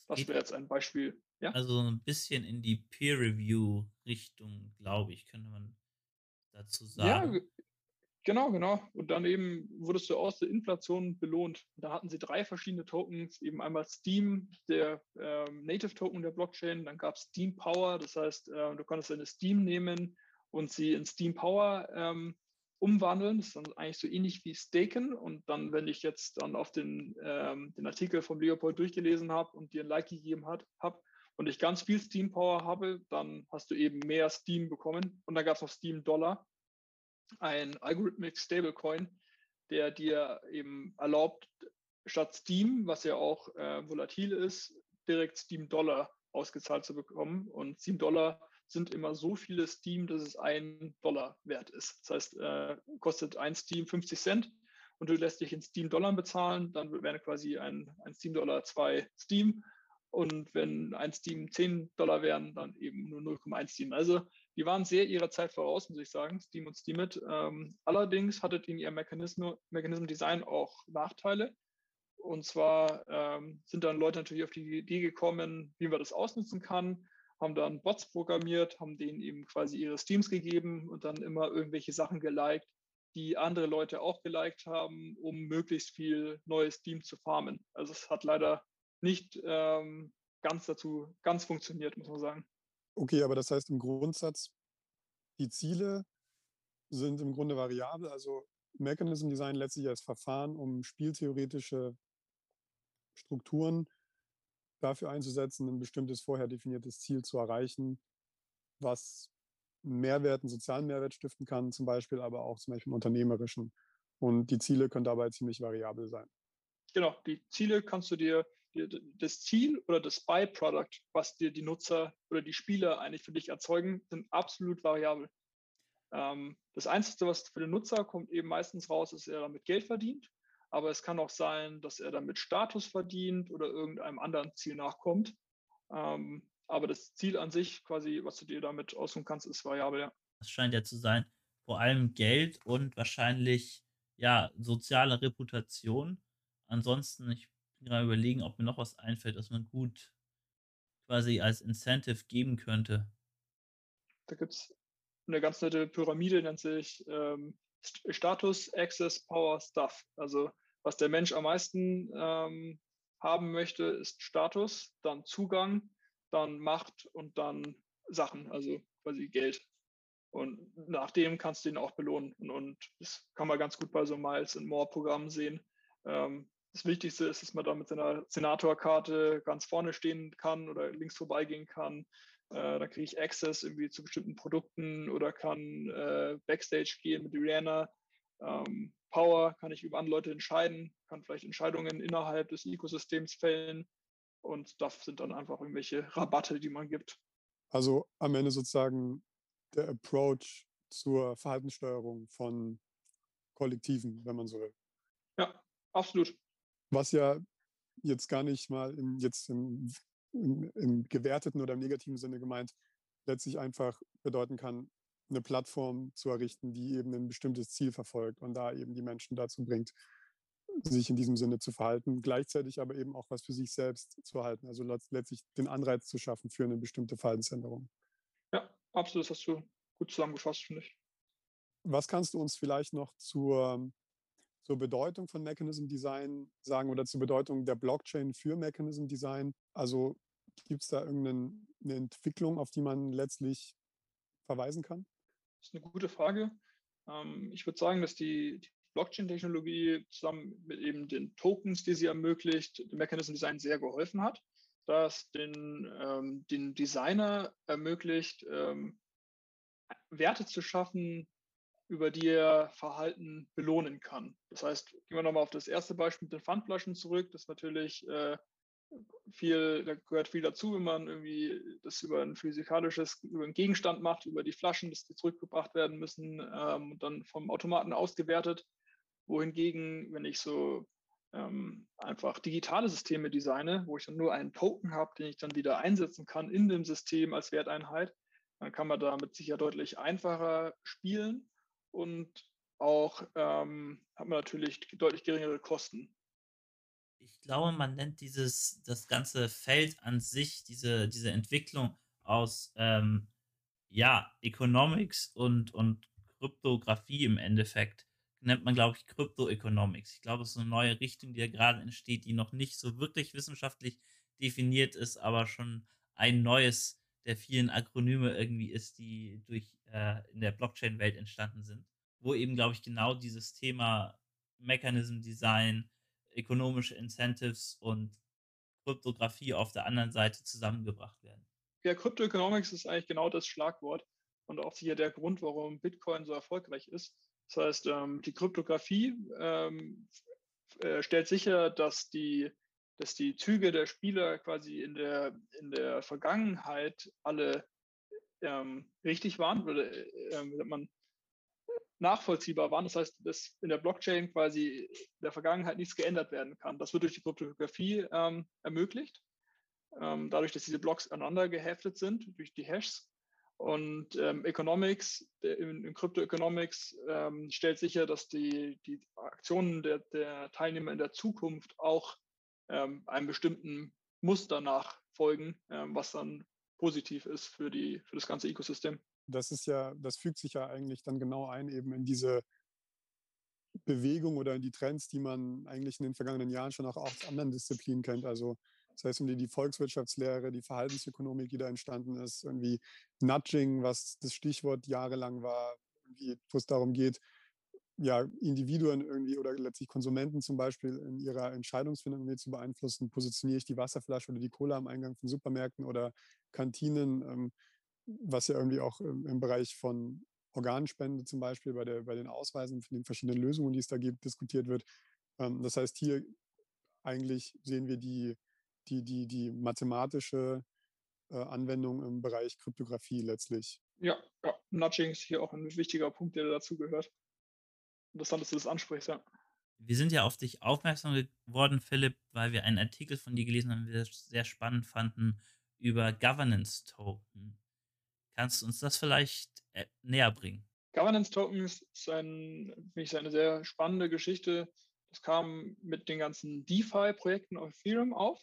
Das wäre jetzt ein Beispiel. Ja? Also ein bisschen in die Peer-Review-Richtung, glaube ich, könnte man dazu sagen. Ja, Genau, genau. Und dann eben wurdest du aus der Inflation belohnt. Da hatten sie drei verschiedene Tokens, eben einmal Steam, der ähm, Native Token der Blockchain, dann gab es Steam Power, das heißt, äh, du konntest deine Steam nehmen und sie in Steam Power ähm, umwandeln. Das ist dann eigentlich so ähnlich wie Staken. Und dann, wenn ich jetzt dann auf den, ähm, den Artikel von Leopold durchgelesen habe und dir ein Like gegeben habe und ich ganz viel Steam Power habe, dann hast du eben mehr Steam bekommen. Und dann gab es noch Steam Dollar, ein Algorithmic Stablecoin, der dir eben erlaubt, statt Steam, was ja auch äh, volatil ist, direkt Steam Dollar ausgezahlt zu bekommen. Und Steam Dollar sind immer so viele Steam, dass es ein Dollar wert ist. Das heißt, äh, kostet ein Steam 50 Cent und du lässt dich in Steam Dollar bezahlen, dann wäre quasi ein, ein Steam Dollar zwei Steam. Und wenn ein Steam 10 Dollar wären, dann eben nur 0,1 Steam. Also die waren sehr ihrer Zeit voraus, muss ich sagen, Steam und Steemit. Ähm, allerdings hattet in ihrem Mechanism Design auch Nachteile. Und zwar ähm, sind dann Leute natürlich auf die Idee gekommen, wie man das ausnutzen kann, haben dann Bots programmiert, haben denen eben quasi ihre Steams gegeben und dann immer irgendwelche Sachen geliked, die andere Leute auch geliked haben, um möglichst viel neues Steam zu farmen. Also es hat leider nicht ähm, ganz dazu, ganz funktioniert, muss man sagen. Okay, aber das heißt im Grundsatz, die Ziele sind im Grunde variabel. Also Mechanism Design letztlich als Verfahren, um spieltheoretische Strukturen dafür einzusetzen, ein bestimmtes vorher definiertes Ziel zu erreichen, was Mehrwert, einen sozialen Mehrwert stiften kann, zum Beispiel, aber auch zum Beispiel einen unternehmerischen. Und die Ziele können dabei ziemlich variabel sein. Genau, die Ziele kannst du dir, das Ziel oder das Byproduct, was dir die Nutzer oder die Spieler eigentlich für dich erzeugen, sind absolut variabel. Ähm, das Einzige, was für den Nutzer kommt eben meistens raus, ist, er damit Geld verdient aber es kann auch sein, dass er damit Status verdient oder irgendeinem anderen Ziel nachkommt. Ähm, aber das Ziel an sich, quasi, was du dir damit aussuchen kannst, ist variabel, ja. Das scheint ja zu sein, vor allem Geld und wahrscheinlich ja soziale Reputation. Ansonsten, ich gerade überlegen, ob mir noch was einfällt, was man gut quasi als Incentive geben könnte. Da gibt es eine ganz nette Pyramide, nennt sich ähm, Status, Access, Power, Stuff. Also was der Mensch am meisten ähm, haben möchte, ist Status, dann Zugang, dann Macht und dann Sachen, also quasi Geld. Und nach dem kannst du ihn auch belohnen. Und, und das kann man ganz gut bei so Miles and More Programmen sehen. Ähm, das Wichtigste ist, dass man da mit seiner Senatorkarte ganz vorne stehen kann oder links vorbeigehen kann. Äh, da kriege ich Access irgendwie zu bestimmten Produkten oder kann äh, Backstage gehen mit Rihanna. Ähm, Power kann ich über andere Leute entscheiden, kann vielleicht Entscheidungen innerhalb des Ökosystems fällen und das sind dann einfach irgendwelche Rabatte, die man gibt. Also am Ende sozusagen der Approach zur Verhaltenssteuerung von Kollektiven, wenn man so will. Ja, absolut. Was ja jetzt gar nicht mal im, jetzt im, im, im gewerteten oder im negativen Sinne gemeint letztlich einfach bedeuten kann, eine Plattform zu errichten, die eben ein bestimmtes Ziel verfolgt und da eben die Menschen dazu bringt, sich in diesem Sinne zu verhalten, gleichzeitig aber eben auch was für sich selbst zu erhalten, also letztlich den Anreiz zu schaffen für eine bestimmte Verhaltensänderung. Ja, absolut, das hast du gut zusammengefasst, finde ich. Was kannst du uns vielleicht noch zur, zur Bedeutung von Mechanism Design sagen oder zur Bedeutung der Blockchain für Mechanism Design? Also gibt es da irgendeine Entwicklung, auf die man letztlich verweisen kann? Das ist eine gute Frage. Ähm, ich würde sagen, dass die, Blockchain-Technologie zusammen mit eben den Tokens, die sie ermöglicht, dem Mechanism Design sehr geholfen hat, dass den, ähm, den Designer ermöglicht, ähm, Werte zu schaffen, über die er Verhalten belohnen kann. Das heißt, gehen wir nochmal auf das erste Beispiel mit den Pfandflaschen zurück. Das ist natürlich äh, viel, da gehört viel dazu, wenn man irgendwie das über ein physikalisches, über einen Gegenstand macht, über die Flaschen, dass die zurückgebracht werden müssen ähm, und dann vom Automaten ausgewertet. Wohingegen, wenn ich so ähm, einfach digitale Systeme designe, wo ich dann nur einen Token habe, den ich dann wieder einsetzen kann in dem System als Werteinheit, dann kann man damit sicher deutlich einfacher spielen und auch ähm, hat man natürlich deutlich geringere Kosten ich glaube, man nennt dieses, das ganze Feld an sich, diese, diese Entwicklung aus, ähm, ja, Economics und, und Kryptographie im Endeffekt, nennt man, glaube ich, Kryptoeconomics. Ich glaube, es ist eine neue Richtung, die ja gerade entsteht, die noch nicht so wirklich wissenschaftlich definiert ist, aber schon ein neues der vielen Akronyme irgendwie ist, die durch äh, in der Blockchain-Welt entstanden sind, wo eben, glaube ich, genau dieses Thema Mechanism Design, ökonomische Incentives und Kryptographie auf der anderen Seite zusammengebracht werden. Ja, Crypto-Economics ist eigentlich genau das Schlagwort und auch hier der Grund, warum Bitcoin so erfolgreich ist. Das heißt, ähm, die Kryptographie ähm, äh, stellt sicher, dass die, dass die Züge der Spieler quasi in der, in der Vergangenheit alle ähm, richtig waren oder äh, man nachvollziehbar waren. Das heißt, dass in der Blockchain quasi in der Vergangenheit nichts geändert werden kann. Das wird durch die Kryptographie ähm, ermöglicht, ähm, dadurch, dass diese Blocks aneinander geheftet sind durch die Hashes. Und ähm, Economics, in, in Crypto Economics ähm, stellt sicher, dass die, die Aktionen der, der Teilnehmer in der Zukunft auch ähm, einem bestimmten Muster nachfolgen, ähm, was dann positiv ist für, die, für das ganze Ökosystem. Das ist ja, das fügt sich ja eigentlich dann genau ein, eben in diese Bewegung oder in die Trends, die man eigentlich in den vergangenen Jahren schon auch aus anderen Disziplinen kennt. Also das heißt, die Volkswirtschaftslehre, die Verhaltensökonomik, die da entstanden ist, irgendwie Nudging, was das Stichwort jahrelang war, wo es darum geht, ja, Individuen irgendwie oder letztlich Konsumenten zum Beispiel in ihrer Entscheidungsfindung zu beeinflussen. Positioniere ich die Wasserflasche oder die Cola am Eingang von Supermärkten oder Kantinen, ähm, was ja irgendwie auch im, im Bereich von Organspende zum Beispiel bei, der, bei den Ausweisen von den verschiedenen Lösungen, die es da gibt, diskutiert wird. Ähm, das heißt, hier eigentlich sehen wir die, die, die, die mathematische äh, Anwendung im Bereich Kryptographie letztlich. Ja, ja, Nudging ist hier auch ein wichtiger Punkt, der dazu gehört. Interessant, dass du das ansprichst, ja. Wir sind ja auf dich aufmerksam geworden, Philipp, weil wir einen Artikel von dir gelesen haben, den wir sehr spannend fanden, über Governance Token. Kannst du uns das vielleicht äh, näher bringen? Governance Tokens ist ein, ich, eine sehr spannende Geschichte. Das kam mit den ganzen DeFi-Projekten auf Ethereum auf.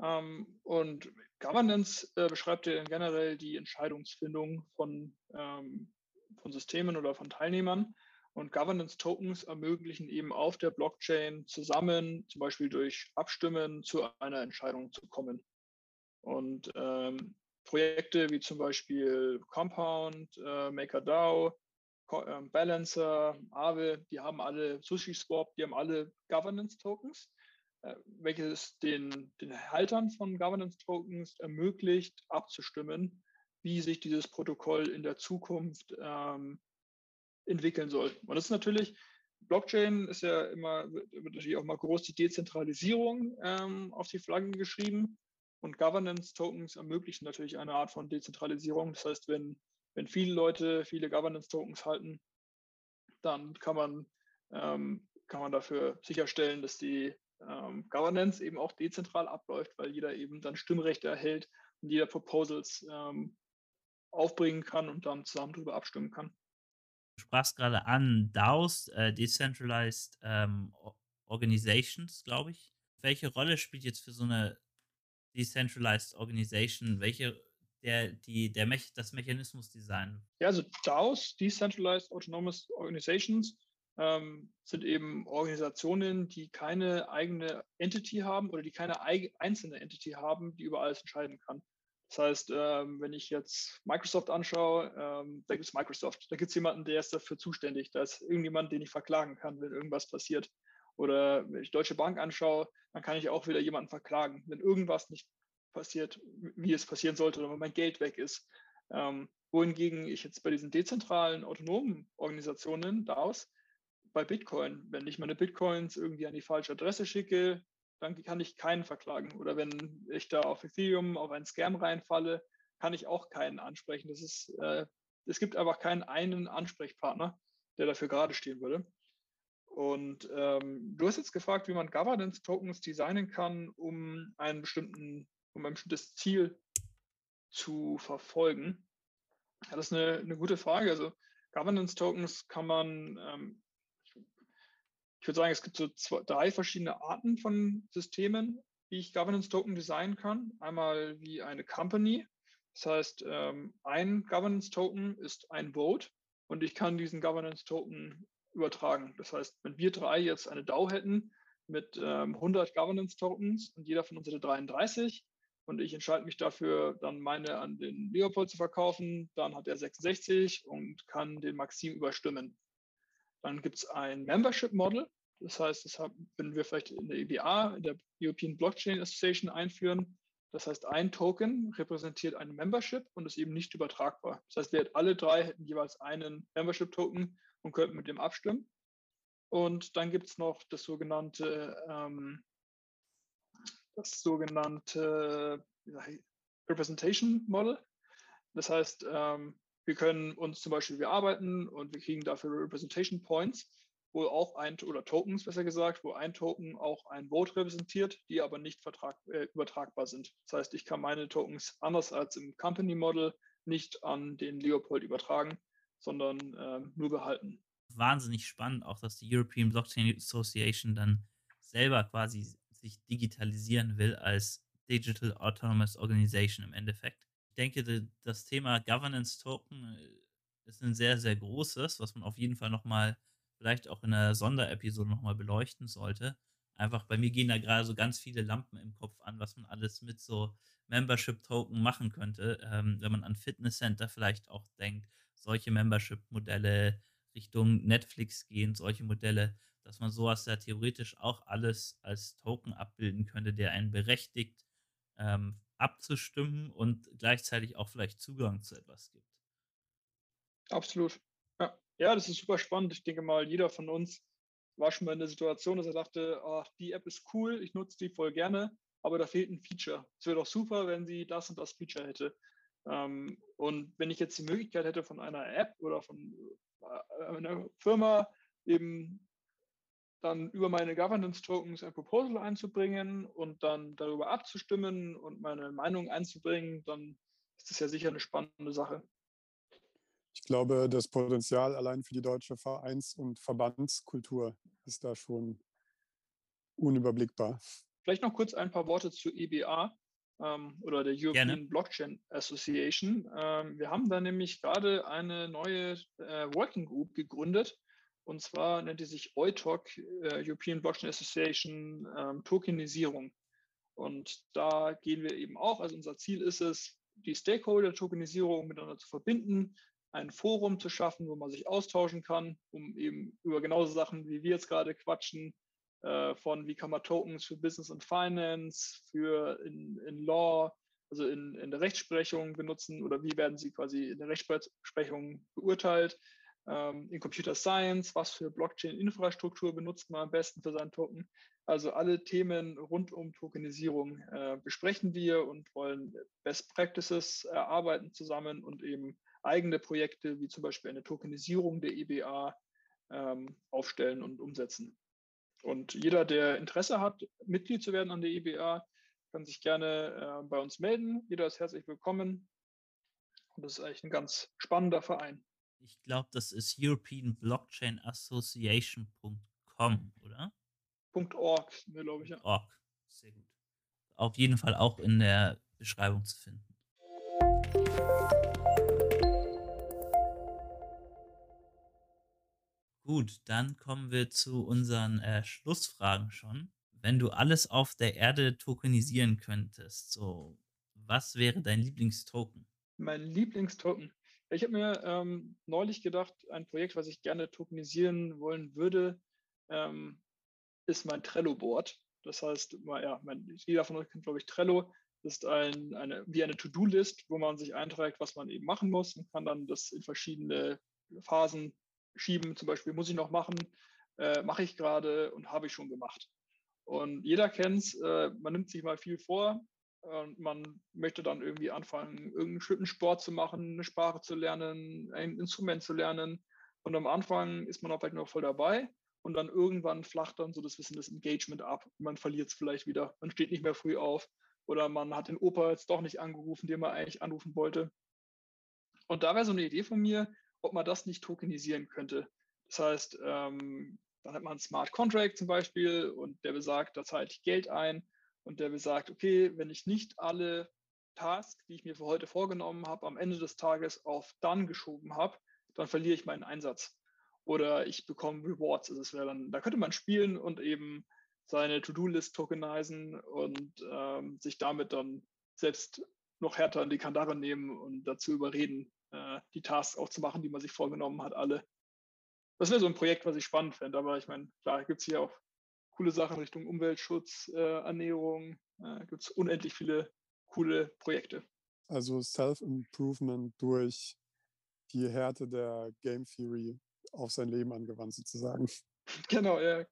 Ähm, und Governance äh, beschreibt ja generell die Entscheidungsfindung von, ähm, von Systemen oder von Teilnehmern. Und Governance-Tokens ermöglichen eben auf der Blockchain zusammen, zum Beispiel durch Abstimmen, zu einer Entscheidung zu kommen. Und ähm, Projekte wie zum Beispiel Compound, äh, MakerDAO, äh, Balancer, Aave, die haben alle Sushi Swap, die haben alle Governance-Tokens. Äh, welches den, den Haltern von Governance Tokens ermöglicht, abzustimmen, wie sich dieses Protokoll in der Zukunft ähm, entwickeln soll. Und das ist natürlich, Blockchain ist ja immer, wird natürlich auch mal groß die Dezentralisierung ähm, auf die Flaggen geschrieben. Und Governance Tokens ermöglichen natürlich eine Art von Dezentralisierung. Das heißt, wenn, wenn viele Leute viele Governance Tokens halten, dann kann man, ähm, kann man dafür sicherstellen, dass die ähm, Governance eben auch dezentral abläuft, weil jeder eben dann Stimmrechte erhält und jeder Proposals ähm, aufbringen kann und dann zusammen darüber abstimmen kann. Sprachst gerade an DAOs, äh, Decentralized ähm, Organizations, glaube ich. Welche Rolle spielt jetzt für so eine Decentralized Organization, welche der, die, der Mech, das Mechanismusdesign? Ja, also DAOs, Decentralized Autonomous Organizations, ähm, sind eben Organisationen, die keine eigene Entity haben oder die keine einzelne Entity haben, die über alles entscheiden kann. Das heißt, ähm, wenn ich jetzt Microsoft anschaue, ähm, da gibt es Microsoft, da gibt es jemanden, der ist dafür zuständig. Da ist irgendjemand, den ich verklagen kann, wenn irgendwas passiert. Oder wenn ich Deutsche Bank anschaue, dann kann ich auch wieder jemanden verklagen, wenn irgendwas nicht passiert, wie es passieren sollte oder wenn mein Geld weg ist. Ähm, wohingegen ich jetzt bei diesen dezentralen, autonomen Organisationen, DAOs, bei Bitcoin. Wenn ich meine Bitcoins irgendwie an die falsche Adresse schicke, dann kann ich keinen verklagen. Oder wenn ich da auf Ethereum auf einen Scam reinfalle, kann ich auch keinen ansprechen. Das ist, äh, es gibt einfach keinen einen Ansprechpartner, der dafür gerade stehen würde. Und ähm, du hast jetzt gefragt, wie man Governance-Tokens designen kann, um einen bestimmten, um ein bestimmtes Ziel zu verfolgen. Ja, das ist eine, eine gute Frage. Also Governance-Tokens kann man ähm, ich würde sagen, es gibt so zwei, drei verschiedene Arten von Systemen, wie ich Governance Token designen kann. Einmal wie eine Company. Das heißt, ähm, ein Governance Token ist ein Vote und ich kann diesen Governance Token übertragen. Das heißt, wenn wir drei jetzt eine DAO hätten mit 100 ähm, Governance Tokens und jeder von uns hätte 33, und ich entscheide mich dafür, dann meine an den Leopold zu verkaufen, dann hat er 66 und kann den Maxim überstimmen. Dann gibt es ein Membership Model. Das heißt, das haben, wenn wir vielleicht in der EBA, in der European Blockchain Association einführen, das heißt, ein Token repräsentiert ein Membership und ist eben nicht übertragbar. Das heißt, wir alle drei hätten jeweils einen Membership-Token und könnten mit dem abstimmen. Und dann gibt es noch das sogenannte, ähm, das sogenannte Representation Model. Das heißt, ähm, wir können uns zum Beispiel, wir arbeiten und wir kriegen dafür Representation Points wo auch ein, oder Tokens besser gesagt, wo ein Token auch ein Vote repräsentiert, die aber nicht vertrag, äh, übertragbar sind. Das heißt, ich kann meine Tokens anders als im Company Model nicht an den Leopold übertragen, sondern äh, nur behalten. Wahnsinnig spannend, auch dass die European Blockchain Association dann selber quasi sich digitalisieren will als Digital Autonomous Organization im Endeffekt. Denke, das Thema Governance Token äh, ist ein sehr, sehr großes, was man auf jeden Fall nochmal vielleicht auch in einer Sonderepisode nochmal beleuchten sollte. Einfach bei mir gehen da gerade so ganz viele Lampen im Kopf an, was man alles mit so Membership-Token machen könnte. Ähm, wenn man an Fitnesscenter vielleicht auch denkt, solche Membership-Modelle Richtung Netflix gehen, solche Modelle, dass man sowas ja theoretisch auch alles als Token abbilden könnte, der einen berechtigt, ähm, abzustimmen und gleichzeitig auch vielleicht Zugang zu etwas gibt. Absolut. Ja, das ist super spannend. Ich denke mal, jeder von uns war schon mal in der Situation, dass er dachte, ach, die App ist cool, ich nutze die voll gerne, aber da fehlt ein Feature. Es wäre doch super, wenn sie das und das Feature hätte. Ähm, und wenn ich jetzt die Möglichkeit hätte, von einer App oder von äh, einer Firma eben dann über meine Governance Tokens ein Proposal einzubringen und dann darüber abzustimmen und meine Meinung einzubringen, dann ist das ja sicher eine spannende Sache. Ich glaube, das Potenzial allein für die deutsche Vereins- und Verbandskultur ist da schon unüberblickbar. Vielleicht noch kurz ein paar Worte zu EBA ähm, oder der European Gerne. Blockchain Association. Ähm, wir haben da nämlich gerade eine neue äh, Working Group gegründet. Und zwar nennt die sich EUTOC, äh, European Blockchain Association ähm, Tokenisierung. Und da gehen wir eben auch, also unser Ziel ist es, die Stakeholder-Tokenisierung miteinander zu verbinden, ein Forum zu schaffen, wo man sich austauschen kann, um eben über genauso Sachen, wie wir jetzt gerade quatschen, äh, von wie kann man Tokens für Business und Finance, für in, in Law, also in, in der Rechtsprechung benutzen oder wie werden sie quasi in der Rechtsprechung beurteilt, ähm, in Computer Science, was für Blockchain-Infrastruktur benutzt man am besten für seinen Token. Also alle Themen rund um Tokenisierung äh, besprechen wir und wollen Best Practices erarbeiten zusammen und eben eigene Projekte, wie zum Beispiel eine Tokenisierung der EBA, ähm, aufstellen und umsetzen. Und jeder, der Interesse hat, Mitglied zu werden an der EBA, kann sich gerne äh, bei uns melden. Jeder ist herzlich willkommen. Und das ist eigentlich ein ganz spannender Verein. Ich glaube, das ist European Blockchain Association.com, oder? .org, ne, glaube ich, ja. .org, sehr gut. Auf jeden Fall auch in der Beschreibung zu finden. Gut, dann kommen wir zu unseren äh, Schlussfragen schon. Wenn du alles auf der Erde tokenisieren könntest, so was wäre dein Lieblingstoken? Mein Lieblingstoken. Ich habe mir ähm, neulich gedacht, ein Projekt, was ich gerne tokenisieren wollen würde, ähm, ist mein Trello-Board. Das heißt, ja, mein, jeder von euch kennt, glaube ich, Trello. Das ist ein, eine, wie eine To-Do-List, wo man sich einträgt, was man eben machen muss und kann dann das in verschiedene Phasen schieben, zum Beispiel muss ich noch machen, äh, mache ich gerade und habe ich schon gemacht. Und jeder kennt es, äh, man nimmt sich mal viel vor man möchte dann irgendwie anfangen, irgendeinen Sport zu machen, eine Sprache zu lernen, ein Instrument zu lernen. Und am Anfang ist man auch vielleicht noch voll dabei und dann irgendwann flacht dann so das Wissen, das Engagement ab. Man verliert es vielleicht wieder, man steht nicht mehr früh auf oder man hat den Opa jetzt doch nicht angerufen, den man eigentlich anrufen wollte. Und da wäre so eine Idee von mir, ob man das nicht tokenisieren könnte. Das heißt, ähm, dann hat man einen Smart Contract zum Beispiel und der besagt, da zahle ich Geld ein und der besagt, okay, wenn ich nicht alle Tasks, die ich mir für heute vorgenommen habe, am Ende des Tages auf dann geschoben habe, dann verliere ich meinen Einsatz. Oder ich bekomme Rewards. Also wäre dann, da könnte man spielen und eben seine To-Do-List tokenisen und ähm, sich damit dann selbst noch härter in die Kandare nehmen und dazu überreden, äh, die Tasks auch zu machen, die man sich vorgenommen hat, alle. Das wäre so ein Projekt, was ich spannend fände. Aber ich meine, klar, gibt es hier auch coole Sachen Richtung Umweltschutz, äh, Ernährung. Äh, gibt es unendlich viele coole Projekte. Also Self-Improvement durch die Härte der Game Theory auf sein Leben angewandt, sozusagen. Genau, ja,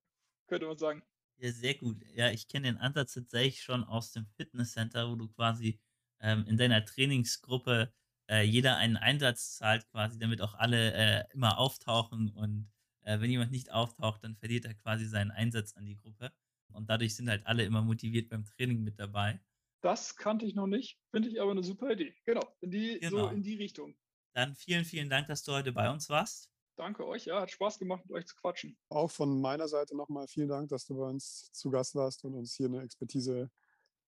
könnte man sagen. Ja, sehr gut. Ja, ich kenne den Ansatz tatsächlich schon aus dem Fitnesscenter, wo du quasi ähm, in deiner Trainingsgruppe äh, jeder einen Einsatz zahlt, quasi, damit auch alle äh, immer auftauchen. Und äh, wenn jemand nicht auftaucht, dann verliert er quasi seinen Einsatz an die Gruppe. Und dadurch sind halt alle immer motiviert beim Training mit dabei. Das kannte ich noch nicht, finde ich aber eine super Idee. Genau, in die, genau. so in die Richtung. Dann vielen, vielen Dank, dass du heute bei uns warst. Danke euch, ja, hat Spaß gemacht, mit euch zu quatschen. Auch von meiner Seite nochmal vielen Dank, dass du bei uns zu Gast warst und uns hier eine Expertise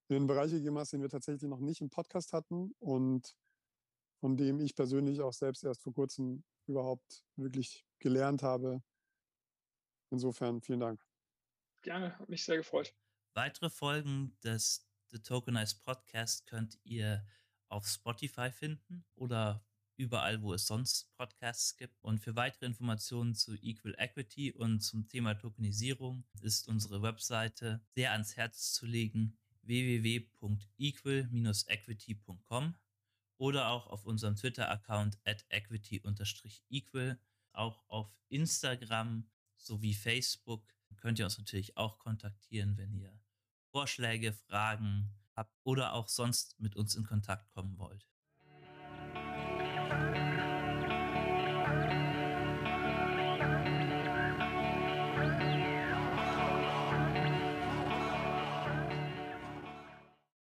in den Bereich gegeben hast, den wir tatsächlich noch nicht im Podcast hatten und von dem ich persönlich auch selbst erst vor kurzem überhaupt wirklich gelernt habe. Insofern vielen Dank. Gerne, hat mich sehr gefreut. Weitere Folgen des The Tokenized Podcast könnt ihr auf Spotify finden oder überall, wo es sonst Podcasts gibt. Und für weitere Informationen zu Equal Equity und zum Thema Tokenisierung ist unsere Webseite sehr ans Herz zu legen www.equal-equity.com oder auch auf unserem Twitter-Account at equity-equal. Auch auf Instagram sowie Facebook könnt ihr uns natürlich auch kontaktieren, wenn ihr Vorschläge, Fragen habt oder auch sonst mit uns in Kontakt kommen wollt.